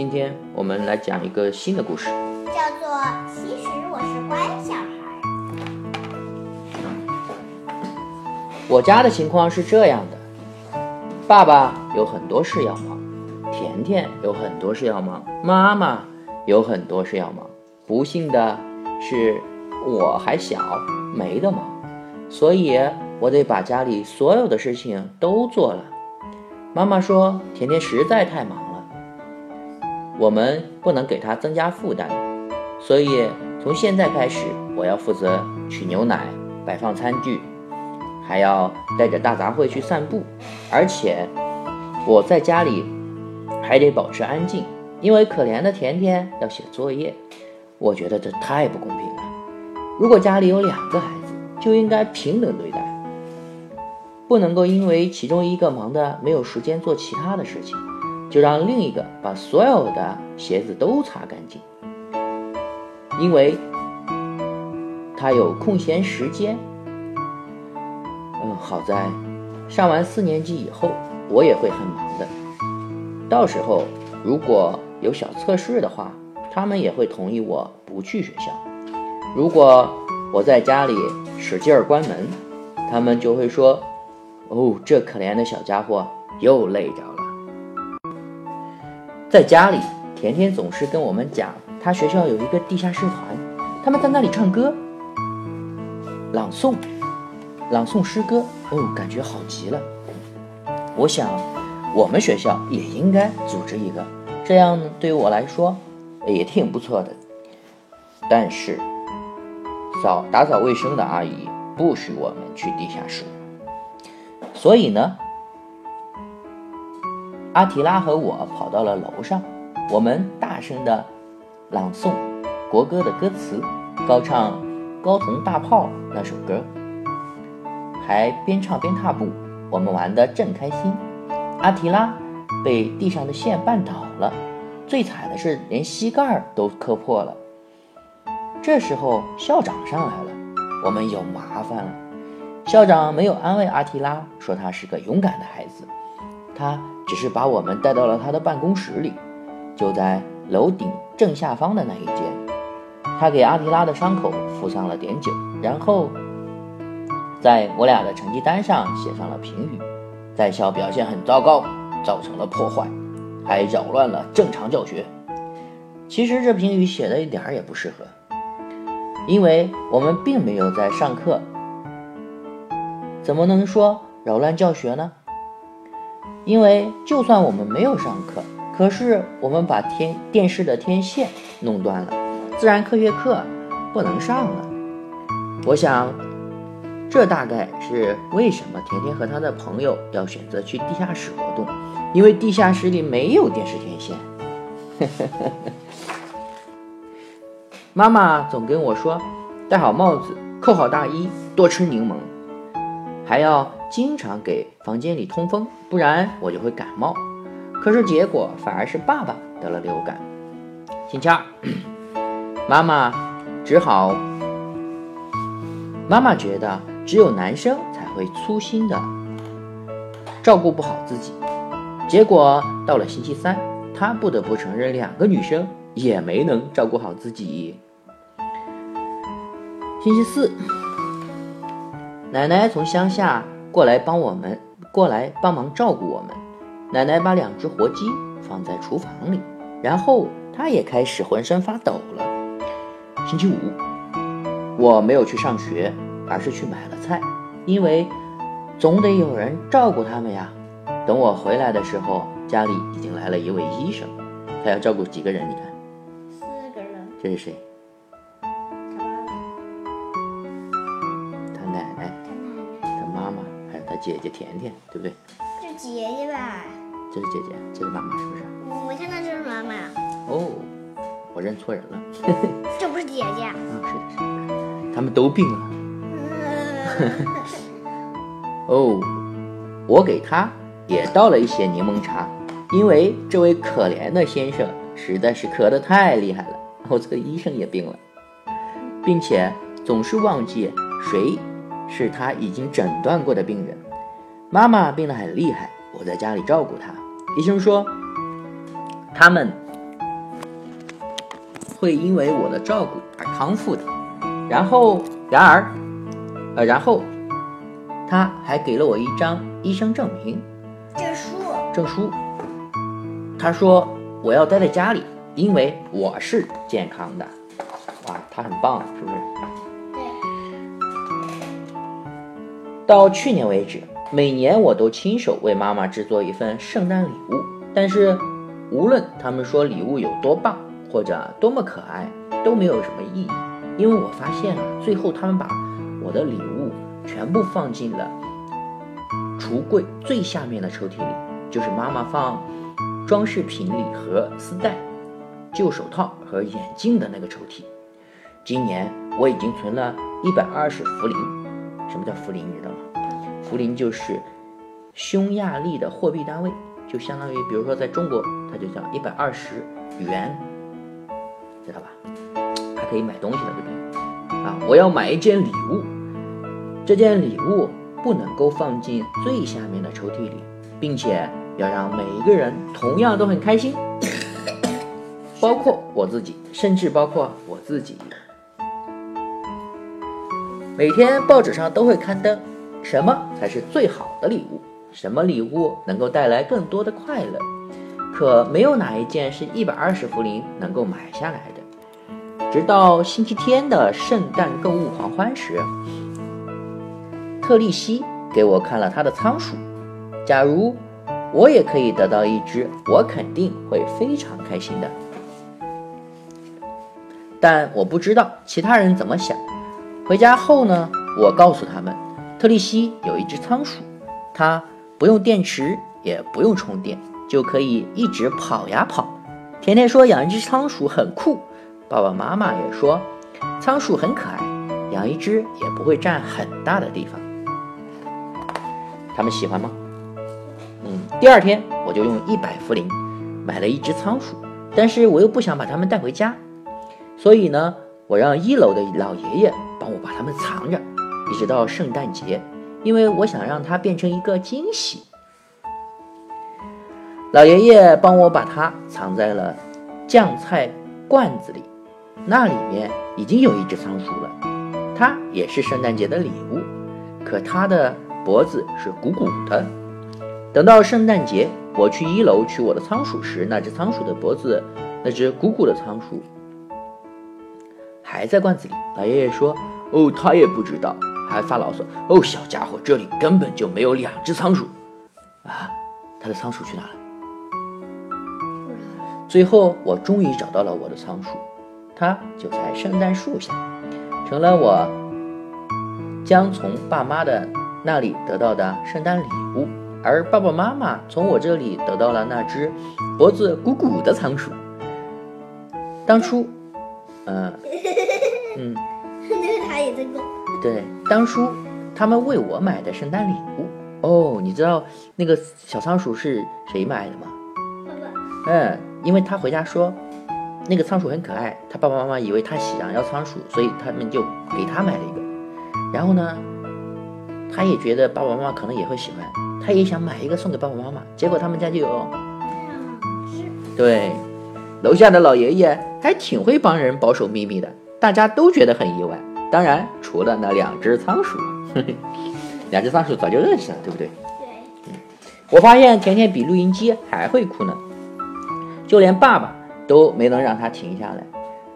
今天我们来讲一个新的故事，叫做《其实我是乖小孩》。我家的情况是这样的：爸爸有很多事要忙，甜甜有很多事要忙，妈妈有很多事要忙。不幸的是，我还小，没得忙，所以我得把家里所有的事情都做了。妈妈说，甜甜实在太忙了，我们不能给他增加负担，所以从现在开始，我要负责取牛奶、摆放餐具。还要带着大杂烩去散步，而且我在家里还得保持安静，因为可怜的甜甜要写作业。我觉得这太不公平了。如果家里有两个孩子，就应该平等对待，不能够因为其中一个忙的没有时间做其他的事情，就让另一个把所有的鞋子都擦干净，因为他有空闲时间。嗯，好在上完四年级以后，我也会很忙的。到时候如果有小测试的话，他们也会同意我不去学校。如果我在家里使劲儿关门，他们就会说：“哦，这可怜的小家伙又累着。”在家里，甜甜总是跟我们讲，他学校有一个地下社团，他们在那里唱歌、朗诵。朗诵诗歌哦，感觉好极了。我想，我们学校也应该组织一个，这样对于我来说也挺不错的。但是，扫打扫卫生的阿姨不许我们去地下室，所以呢，阿提拉和我跑到了楼上，我们大声的朗诵国歌的歌词，高唱《高腾大炮》那首歌。还边唱边踏步，我们玩得正开心。阿提拉被地上的线绊倒了，最惨的是连膝盖都磕破了。这时候校长上来了，我们有麻烦了。校长没有安慰阿提拉，说他是个勇敢的孩子，他只是把我们带到了他的办公室里，就在楼顶正下方的那一间。他给阿提拉的伤口敷上了碘酒，然后。在我俩的成绩单上写上了评语，在校表现很糟糕，造成了破坏，还扰乱了正常教学。其实这评语写的一点儿也不适合，因为我们并没有在上课，怎么能说扰乱教学呢？因为就算我们没有上课，可是我们把天电视的天线弄断了，自然科学课不能上了。我想。这大概是为什么甜甜和他的朋友要选择去地下室活动，因为地下室里没有电视天线。妈妈总跟我说，戴好帽子，扣好大衣，多吃柠檬，还要经常给房间里通风，不然我就会感冒。可是结果反而是爸爸得了流感。星期二，妈妈只好，妈妈觉得。只有男生才会粗心的照顾不好自己，结果到了星期三，他不得不承认两个女生也没能照顾好自己。星期四，奶奶从乡下过来帮我们过来帮忙照顾我们，奶奶把两只活鸡放在厨房里，然后她也开始浑身发抖了。星期五，我没有去上学。而是去买了菜，因为总得有人照顾他们呀。等我回来的时候，家里已经来了一位医生，他要照顾几个人？你看，四个人。这是谁？姐姐甜甜，对不对？这是姐姐吧？这是姐姐，这是妈妈，是不是？我现在这是妈妈。哦，我认错人了。这不是姐姐。啊，是的，是的。他们都病了。哦，我给他也倒了一些柠檬茶，因为这位可怜的先生实在是咳得太厉害了。我这个医生也病了，并且总是忘记谁是他已经诊断过的病人。妈妈病得很厉害，我在家里照顾她。医生说，他们会因为我的照顾而康复的。然后，然而，呃，然后他还给了我一张医生证明证书。证书。他说我要待在家里，因为我是健康的。哇，他很棒，是不是？对，到去年为止，每年我都亲手为妈妈制作一份圣诞礼物。但是，无论他们说礼物有多棒或者多么可爱，都没有什么意义，因为我发现啊，最后他们把我的礼物全部放进了橱柜最下面的抽屉里，就是妈妈放装饰品礼盒、丝带、旧手套和眼镜的那个抽屉。今年我已经存了一百二十福林。什么叫福林？你知道吗？福林就是匈牙利的货币单位，就相当于，比如说在中国，它就叫一百二十元，知道吧？还可以买东西的，对不对？啊，我要买一件礼物，这件礼物不能够放进最下面的抽屉里，并且要让每一个人同样都很开心，包括我自己，甚至包括我自己。每天报纸上都会刊登，什么才是最好的礼物？什么礼物能够带来更多的快乐？可没有哪一件是一百二十福林能够买下来的。直到星期天的圣诞购物狂欢时，特丽西给我看了她的仓鼠。假如我也可以得到一只，我肯定会非常开心的。但我不知道其他人怎么想。回家后呢，我告诉他们，特利西有一只仓鼠，它不用电池，也不用充电，就可以一直跑呀跑。甜甜说养一只仓鼠很酷，爸爸妈妈也说仓鼠很可爱，养一只也不会占很大的地方。他们喜欢吗？嗯，第二天我就用一百福林买了一只仓鼠，但是我又不想把它们带回家，所以呢，我让一楼的老爷爷。帮我把它们藏着，一直到圣诞节，因为我想让它变成一个惊喜。老爷爷帮我把它藏在了酱菜罐子里，那里面已经有一只仓鼠了，它也是圣诞节的礼物。可它的脖子是鼓鼓的。等到圣诞节，我去一楼取我的仓鼠时，那只仓鼠的脖子，那只鼓鼓的仓鼠。还在罐子里，老爷爷说：“哦，他也不知道，还发牢骚。哦，小家伙，这里根本就没有两只仓鼠啊！他的仓鼠去哪了？”最后，我终于找到了我的仓鼠，它就在圣诞树下，成了我将从爸妈的那里得到的圣诞礼物，而爸爸妈妈从我这里得到了那只脖子鼓鼓的仓鼠。当初，嗯。嗯，那个他也在动。对，当初他们为我买的圣诞礼物哦，你知道那个小仓鼠是谁买的吗？爸爸。嗯，因为他回家说那个仓鼠很可爱，他爸爸妈妈以为他想要仓鼠，所以他们就给他买了一个。然后呢，他也觉得爸爸妈妈可能也会喜欢，他也想买一个送给爸爸妈妈。结果他们家就有。对，楼下的老爷爷还挺会帮人保守秘密的。大家都觉得很意外，当然除了那两只仓鼠，两只仓鼠早就认识了，对不对？对。我发现甜甜比录音机还会哭呢，就连爸爸都没能让他停下来。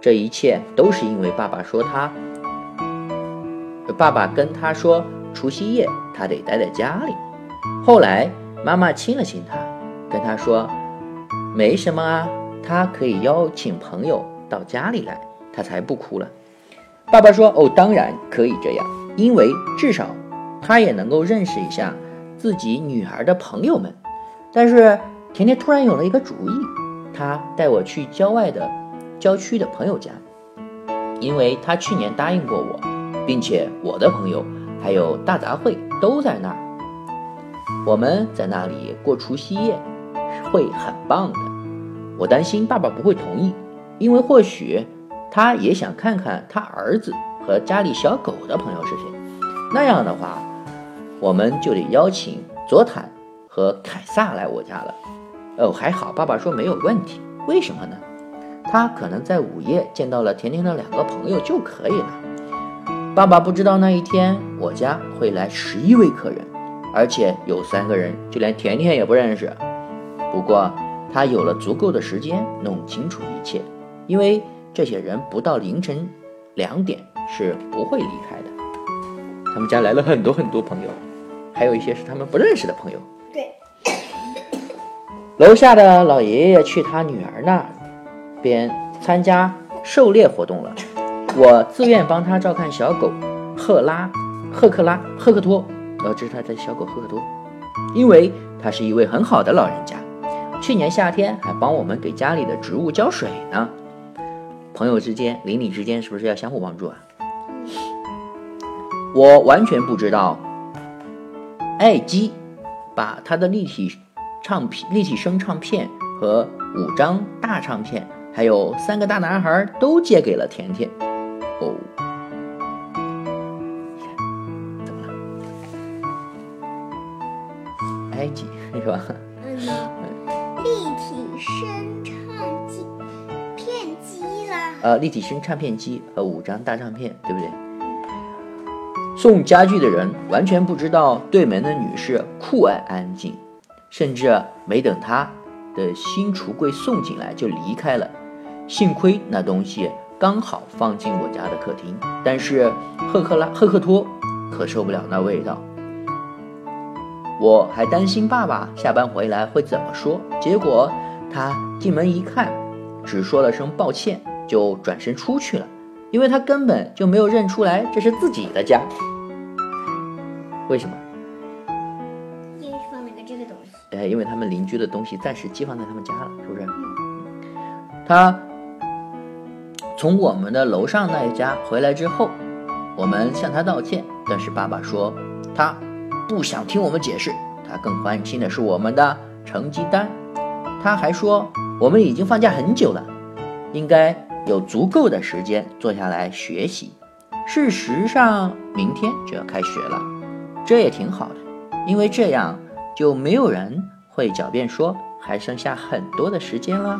这一切都是因为爸爸说他，爸爸跟他说除夕夜他得待在家里。后来妈妈亲了亲他，跟他说没什么啊，他可以邀请朋友到家里来。他才不哭了。爸爸说：“哦，当然可以这样，因为至少他也能够认识一下自己女儿的朋友们。”但是甜甜突然有了一个主意，他带我去郊外的郊区的朋友家，因为他去年答应过我，并且我的朋友还有大杂烩都在那儿。我们在那里过除夕夜会很棒的。我担心爸爸不会同意，因为或许。他也想看看他儿子和家里小狗的朋友是谁，那样的话，我们就得邀请佐坦和凯撒来我家了。哦，还好，爸爸说没有问题。为什么呢？他可能在午夜见到了甜甜的两个朋友就可以了。爸爸不知道那一天我家会来十一位客人，而且有三个人就连甜甜也不认识。不过他有了足够的时间弄清楚一切，因为这些人不到凌晨两点是不会离开的。他们家来了很多很多朋友，还有一些是他们不认识的朋友。对，楼下的老爷爷去他女儿那儿边参加狩猎活动了，我自愿帮他照看小狗赫拉、赫克拉、赫克托，呃，这是他的小狗赫克托，因为他是一位很好的老人家，去年夏天还帮我们给家里的植物浇水呢。朋友之间、邻里之间是不是要相互帮助啊？我完全不知道，艾基把他的立体唱片、立体声唱片和五张大唱片，还有三个大男孩都借给了甜甜。哦，怎么了？埃及是吧？嗯，立体声。呃，立体声唱片机和五张大唱片，对不对？送家具的人完全不知道对门的女士酷爱安静，甚至没等她的新橱柜送进来就离开了。幸亏那东西刚好放进我家的客厅，但是赫克拉赫克托可受不了那味道。我还担心爸爸下班回来会怎么说，结果他进门一看，只说了声抱歉，就转身出去了，因为他根本就没有认出来这是自己的家。为什么？因为放了个这个东西。哎，因为他们邻居的东西暂时寄放在他们家了，是不是？他从我们的楼上那一家回来之后，我们向他道歉，但是爸爸说他不想听我们解释，他更关心的是我们的成绩单。他还说我们已经放假很久了，应该有足够的时间坐下来学习。事实上，明天就要开学了，这也挺好的，因为这样就没有人会狡辩说还剩下很多的时间了。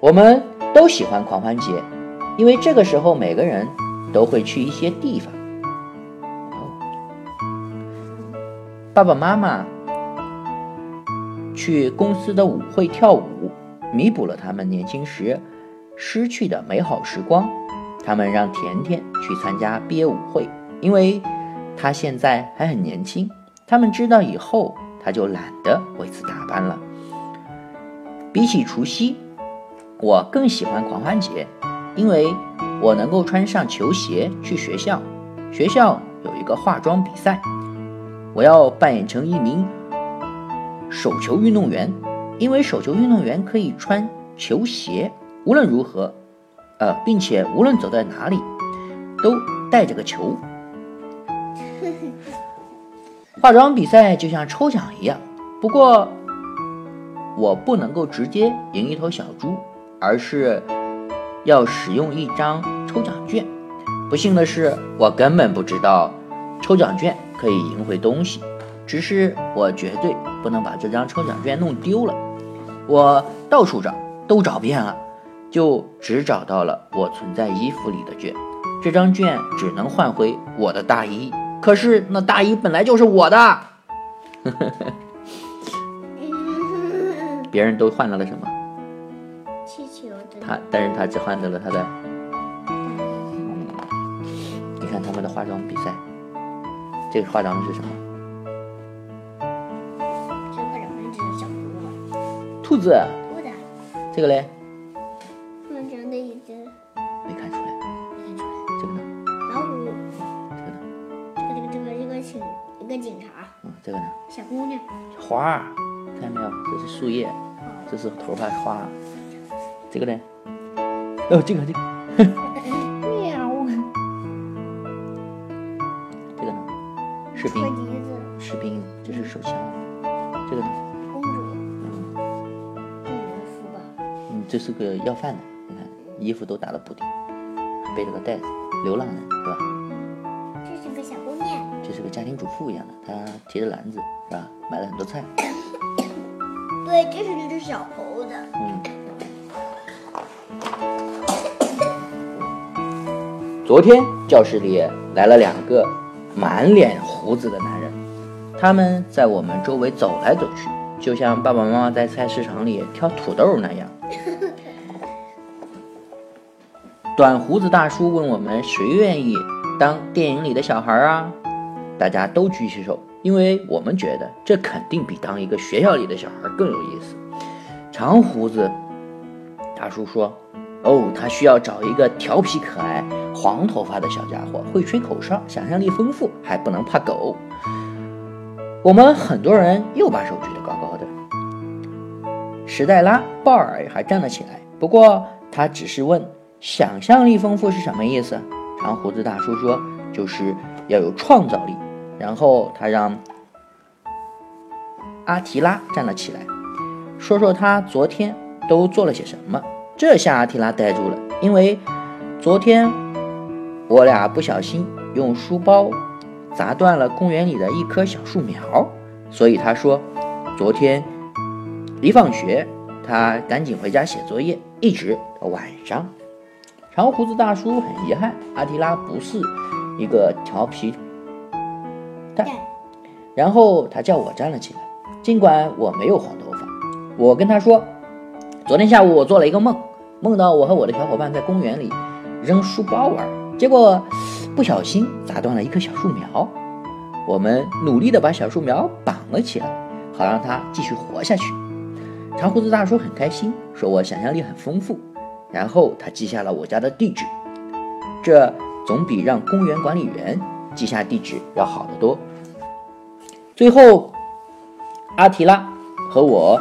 我们都喜欢狂欢节，因为这个时候每个人都会去一些地方。爸爸妈妈去公司的舞会跳舞，弥补了他们年轻时失去的美好时光。他们让甜甜去参加毕业舞会，因为她现在还很年轻。他们知道以后她就懒得为此打扮了。比起除夕，我更喜欢狂欢节，因为我能够穿上球鞋去学校。学校有一个化妆比赛，我要扮演成一名手球运动员，因为手球运动员可以穿球鞋，无论如何，呃，并且无论走在哪里，都带着个球。化妆比赛就像抽奖一样，不过我不能够直接赢一头小猪。而是要使用一张抽奖券。不幸的是，我根本不知道抽奖券可以赢回东西。只是我绝对不能把这张抽奖券弄丢了。我到处找，都找遍了，就只找到了我存在衣服里的券。这张券只能换回我的大衣，可是那大衣本来就是我的。别人都换到了什么？气球的。他，但是他只换得了他的。你看他们的化妆比赛，这个化妆的是什么？兔子。兔子。这个嘞？长长的一只。没看出来。没看出来。这个呢？老虎。这个呢？这个这个这个一个警一个警察。嗯，这个呢？小姑娘。花儿，看见没有？这是树叶，这是头发花。这个呢？哦，这个这个。是个要饭的，你看衣服都打了补丁，背着个袋子，流浪人是吧？这是个小姑娘。这是个家庭主妇一样的，她提着篮子是吧？买了很多菜。对，这是一只小猴子。嗯。昨天教室里来了两个满脸胡子的男人，他们在我们周围走来走去，就像爸爸妈妈在菜市场里挑土豆那样。短胡子大叔问我们：“谁愿意当电影里的小孩啊？”大家都举起手，因为我们觉得这肯定比当一个学校里的小孩更有意思。长胡子大叔说：“哦，他需要找一个调皮可爱、黄头发的小家伙，会吹口哨，想象力丰富，还不能怕狗。”我们很多人又把手举得高高的。史黛拉·鲍尔还站了起来，不过他只是问。想象力丰富是什么意思？长胡子大叔说：“就是要有创造力。”然后他让阿提拉站了起来，说说他昨天都做了些什么。这下阿提拉呆住了，因为昨天我俩不小心用书包砸断了公园里的一棵小树苗，所以他说：“昨天一放学，他赶紧回家写作业，一直到晚上。”长胡子大叔很遗憾，阿提拉不是一个调皮蛋。然后他叫我站了起来，尽管我没有黄头发。我跟他说，昨天下午我做了一个梦，梦到我和我的小伙伴在公园里扔书包玩，结果不小心砸断了一棵小树苗。我们努力的把小树苗绑了起来，好让它继续活下去。长胡子大叔很开心，说我想象力很丰富。然后他记下了我家的地址，这总比让公园管理员记下地址要好得多。最后，阿提拉和我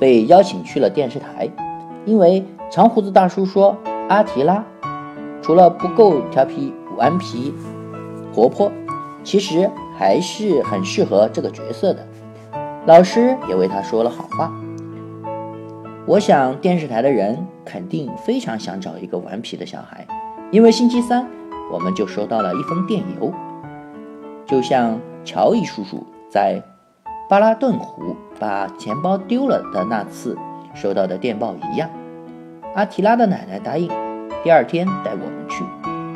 被邀请去了电视台，因为长胡子大叔说阿提拉除了不够调皮、顽皮、活泼，其实还是很适合这个角色的。老师也为他说了好话。我想电视台的人肯定非常想找一个顽皮的小孩，因为星期三我们就收到了一封电邮，就像乔伊叔叔在巴拉顿湖把钱包丢了的那次收到的电报一样。阿提拉的奶奶答应第二天带我们去，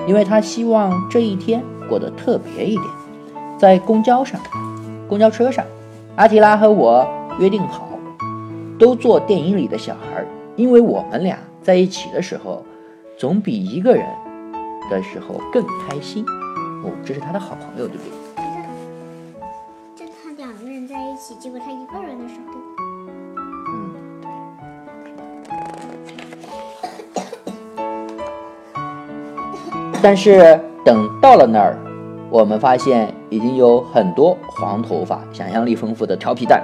因为她希望这一天过得特别一点。在公交上，公交车上，阿提拉和我约定好。都做电影里的小孩，因为我们俩在一起的时候，总比一个人的时候更开心。哦，这是他的好朋友，对不对？这他两个人在一起，结果他一个人的时候，嗯，但是等到了那儿，我们发现已经有很多黄头发、想象力丰富的调皮蛋。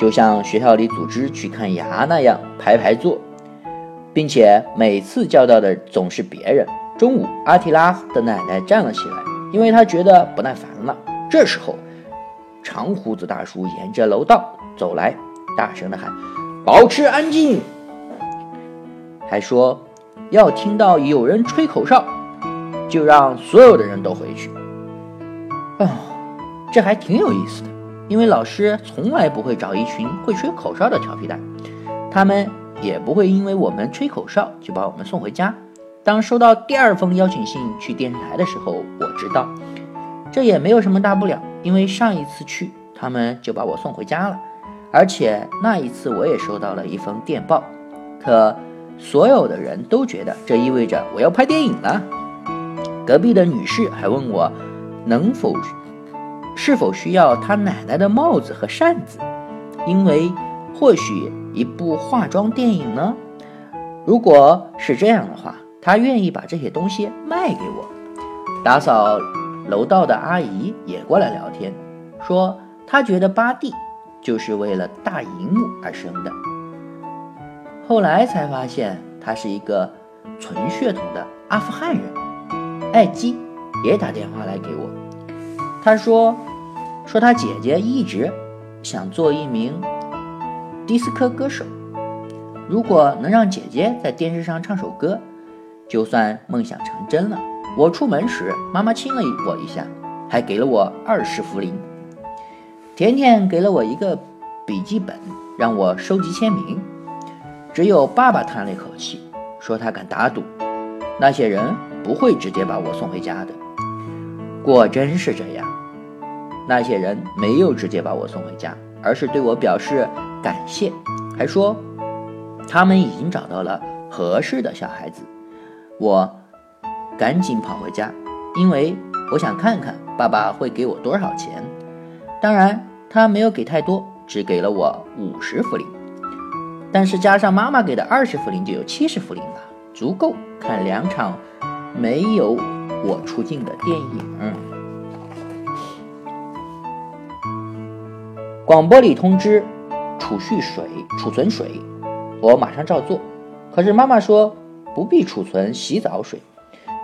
就像学校里组织去看牙那样排排坐，并且每次叫到的总是别人。中午，阿提拉的奶奶站了起来，因为她觉得不耐烦了。这时候，长胡子大叔沿着楼道走来，大声地喊：“保持安静！”还说：“要听到有人吹口哨，就让所有的人都回去。”啊，这还挺有意思的。因为老师从来不会找一群会吹口哨的调皮蛋，他们也不会因为我们吹口哨就把我们送回家。当收到第二封邀请信去电视台的时候，我知道这也没有什么大不了，因为上一次去他们就把我送回家了，而且那一次我也收到了一封电报。可所有的人都觉得这意味着我要拍电影了。隔壁的女士还问我能否。是否需要他奶奶的帽子和扇子？因为或许一部化妆电影呢？如果是这样的话，他愿意把这些东西卖给我。打扫楼道的阿姨也过来聊天，说她觉得巴蒂就是为了大荧幕而生的。后来才发现他是一个纯血统的阿富汗人。艾基也打电话来给我，他说。说他姐姐一直想做一名迪斯科歌手，如果能让姐姐在电视上唱首歌，就算梦想成真了。我出门时，妈妈亲了我一下，还给了我二十福林。甜甜给了我一个笔记本，让我收集签名。只有爸爸叹了一口气，说他敢打赌，那些人不会直接把我送回家的。果真是这样，那些人没有直接把我送回家，而是对我表示感谢，还说他们已经找到了合适的小孩子。我赶紧跑回家，因为我想看看爸爸会给我多少钱。当然，他没有给太多，只给了我五十福林。但是加上妈妈给的二十福林，就有七十福林了，足够看两场没有我出镜的电影。广播里通知储蓄水、储存水，我马上照做。可是妈妈说不必储存洗澡水，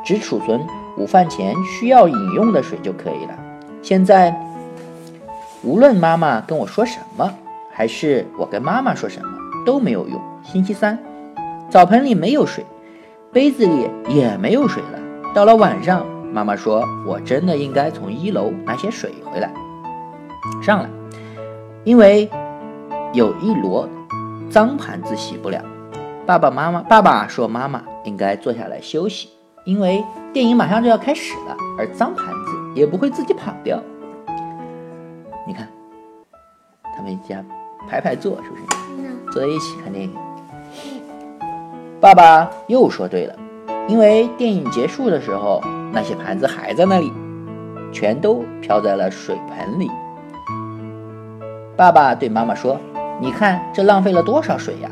只储存午饭前需要饮用的水就可以了。现在无论妈妈跟我说什么，还是我跟妈妈说什么。都没有用。星期三，澡盆里没有水，杯子里也没有水了。到了晚上，妈妈说我真的应该从一楼拿些水回来。上来，因为有一摞脏盘子洗不了。爸爸妈妈，爸爸说妈妈应该坐下来休息，因为电影马上就要开始了，而脏盘子也不会自己跑掉。你看，他们一家排排坐，是不是？坐在一起看电影，爸爸又说对了，因为电影结束的时候，那些盘子还在那里，全都飘在了水盆里。爸爸对妈妈说：“你看这浪费了多少水呀！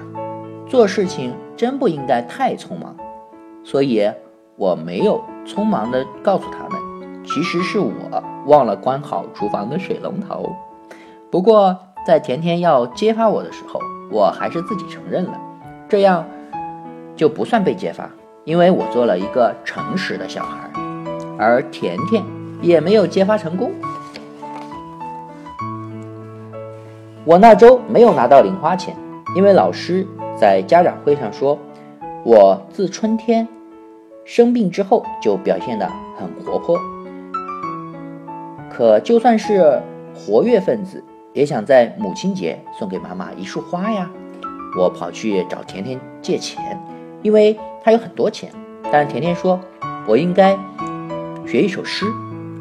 做事情真不应该太匆忙。”所以我没有匆忙地告诉他们，其实是我忘了关好厨房的水龙头。不过在甜甜要揭发我的时候，我还是自己承认了，这样就不算被揭发，因为我做了一个诚实的小孩，而甜甜也没有揭发成功。我那周没有拿到零花钱，因为老师在家长会上说，我自春天生病之后就表现得很活泼。可就算是活跃分子。也想在母亲节送给妈妈一束花呀！我跑去找甜甜借钱，因为她有很多钱。但甜甜说，我应该学一首诗，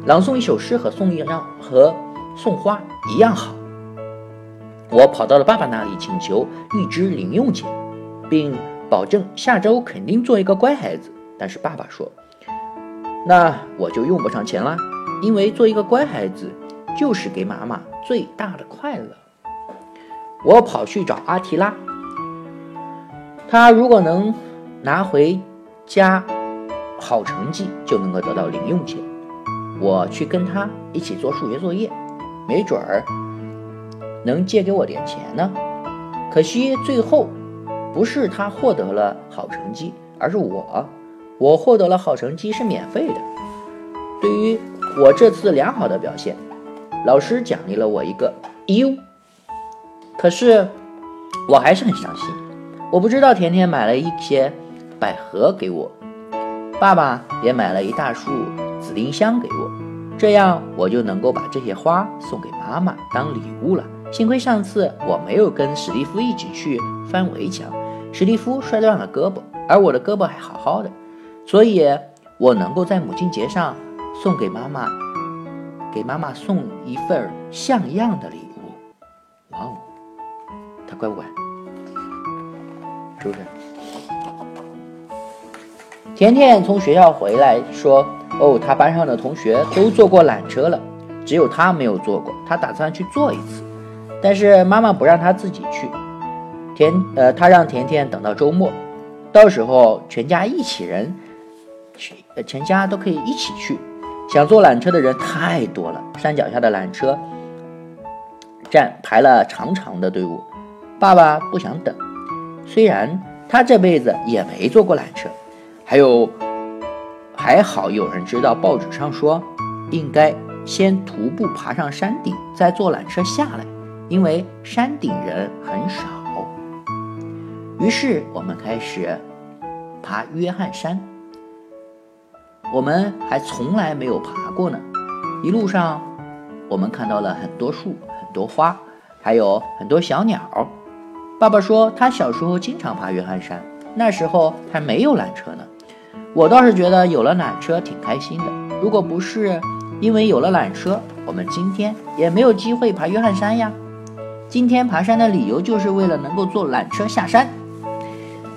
朗诵一首诗和送一张和送花一样好。我跑到了爸爸那里，请求一支零用钱，并保证下周肯定做一个乖孩子。但是爸爸说，那我就用不上钱了，因为做一个乖孩子就是给妈妈。最大的快乐，我跑去找阿提拉。他如果能拿回家好成绩，就能够得到零用钱。我去跟他一起做数学作业，没准儿能借给我点钱呢。可惜最后不是他获得了好成绩，而是我。我获得了好成绩是免费的。对于我这次良好的表现。老师奖励了我一个 U，可是我还是很伤心。我不知道甜甜买了一些百合给我，爸爸也买了一大束紫丁香给我，这样我就能够把这些花送给妈妈当礼物了。幸亏上次我没有跟史蒂夫一起去翻围墙，史蒂夫摔断了胳膊，而我的胳膊还好好的，所以我能够在母亲节上送给妈妈。给妈妈送一份像样的礼物，哇哦，他乖不乖？是不是？甜甜从学校回来说：“哦，他班上的同学都坐过缆车了，只有他没有坐过。他打算去坐一次，但是妈妈不让他自己去。甜呃，他让甜甜等到周末，到时候全家一起人去，呃，全家都可以一起去。”想坐缆车的人太多了，山脚下的缆车站排了长长的队伍。爸爸不想等，虽然他这辈子也没坐过缆车。还有，还好有人知道报纸上说，应该先徒步爬上山顶，再坐缆车下来，因为山顶人很少。于是我们开始爬约翰山。我们还从来没有爬过呢。一路上，我们看到了很多树、很多花，还有很多小鸟。爸爸说他小时候经常爬约翰山，那时候还没有缆车呢。我倒是觉得有了缆车挺开心的。如果不是因为有了缆车，我们今天也没有机会爬约翰山呀。今天爬山的理由就是为了能够坐缆车下山。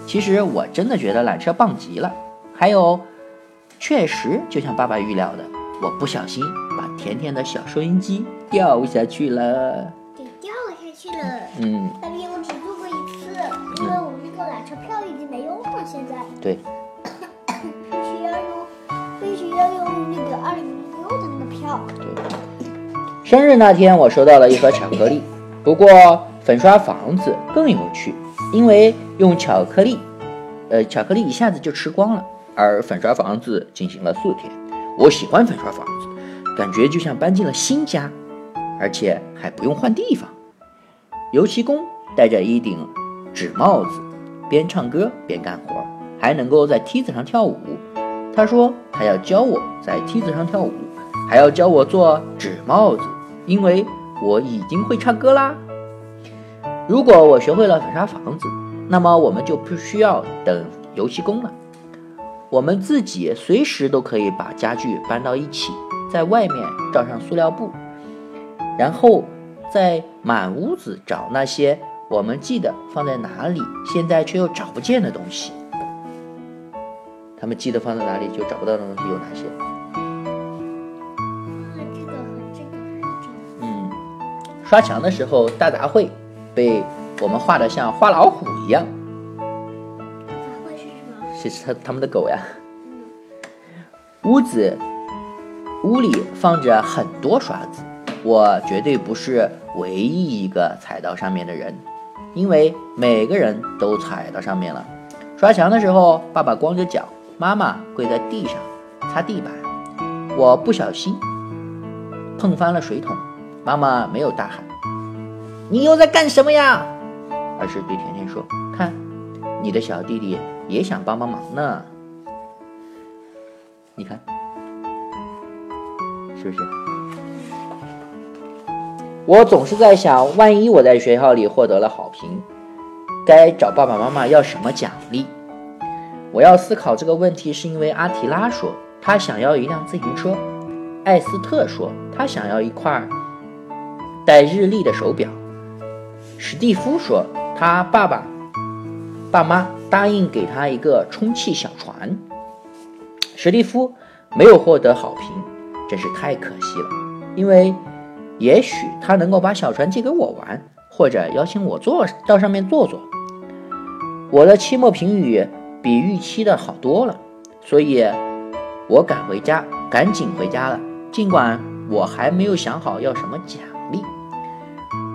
其实我真的觉得缆车棒极了。还有，确实就像爸爸预料的，我不小心把甜甜的小收音机掉下去了。给掉下去了。嗯，爸比，我只坐过一次，因为我们那个缆车票已经没用了，现在对，必须要用，必须要用那个二零零六的那个票。对生日那天我收到了一盒巧克力，不过粉刷房子更有趣，因为用巧克力，呃，巧克力一下子就吃光了，而粉刷房子进行了四天。我喜欢粉刷房子，感觉就像搬进了新家，而且还不用换地方。油漆工戴着一顶纸帽子，边唱歌边干活，还能够在梯子上跳舞。他说他要教我在梯子上跳舞，还要教我做纸帽子，因为我已经会唱歌啦。如果我学会了粉刷房子，那么我们就不需要等油漆工了。我们自己随时都可以把家具搬到一起，在外面罩上塑料布，然后在满屋子找那些我们记得放在哪里，现在却又找不见的东西。他们记得放在哪里就找不到的东西有哪些？刷墙的时候，大杂烩被我们画的像花老虎一样，大杂烩是什么？是他他们的狗呀。屋子屋里放着很多刷子，我绝对不是唯一一个踩到上面的人，因为每个人都踩到上面了。刷墙的时候，爸爸光着脚，妈妈跪在地上擦地板，我不小心碰翻了水桶，妈妈没有大喊：“你又在干什么呀？”而是对甜甜说：“看，你的小弟弟也想帮帮忙呢。你看，是不是？我总是在想，万一我在学校里获得了好评，该找爸爸妈妈要什么奖励？我要思考这个问题，是因为阿提拉说他想要一辆自行车，艾斯特说他想要一块带日历的手表，史蒂夫说他爸爸、爸妈答应给他一个充气小船。史蒂夫没有获得好评，真是太可惜了，因为也许他能够把小船借给我玩，或者邀请我坐到上面坐坐。我的期末评语比预期的好多了，所以我赶回家，赶紧回家了。尽管我还没有想好要什么奖励，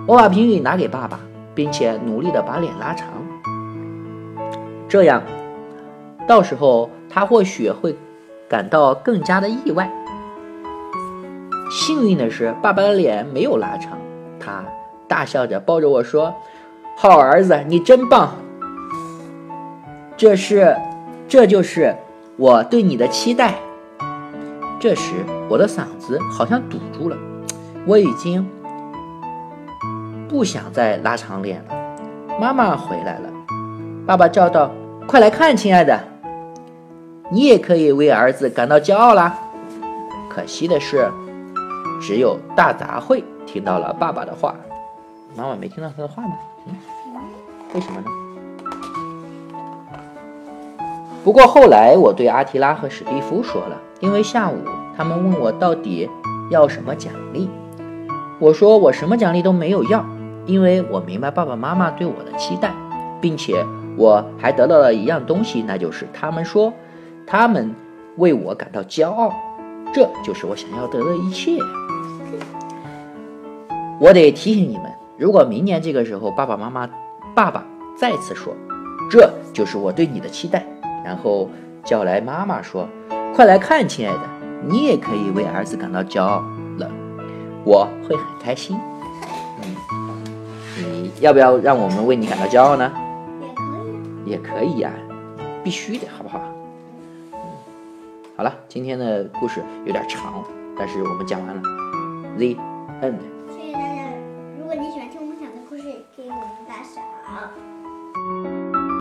我把评语拿给爸爸，并且努力的把脸拉长，这样，到时候他或许会感到更加的意外。幸运的是，爸爸的脸没有拉长，他大笑着抱着我说：“好儿子，你真棒！这是，这就是我对你的期待。”这时，我的嗓子好像堵住了，我已经不想再拉长脸了。妈妈回来了，爸爸叫道：“快来看，亲爱的，你也可以为儿子感到骄傲啦。”可惜的是，只有大杂烩听到了爸爸的话，妈妈没听到他的话吗？嗯，为什么呢？不过后来我对阿提拉和史蒂夫说了，因为下午他们问我到底要什么奖励，我说我什么奖励都没有要，因为我明白爸爸妈妈对我的期待，并且我还得到了一样东西，那就是他们说他们为我感到骄傲，这就是我想要得的一切。我得提醒你们，如果明年这个时候爸爸妈妈爸爸再次说，这就是我对你的期待。然后叫来妈妈说：“快来看，亲爱的，你也可以为儿子感到骄傲了，我会很开心。”嗯，你要不要让我们为你感到骄傲呢？也可以。也可以呀、必须的，好不好？嗯，好了，今天的故事有点长，但是我们讲完了。The end。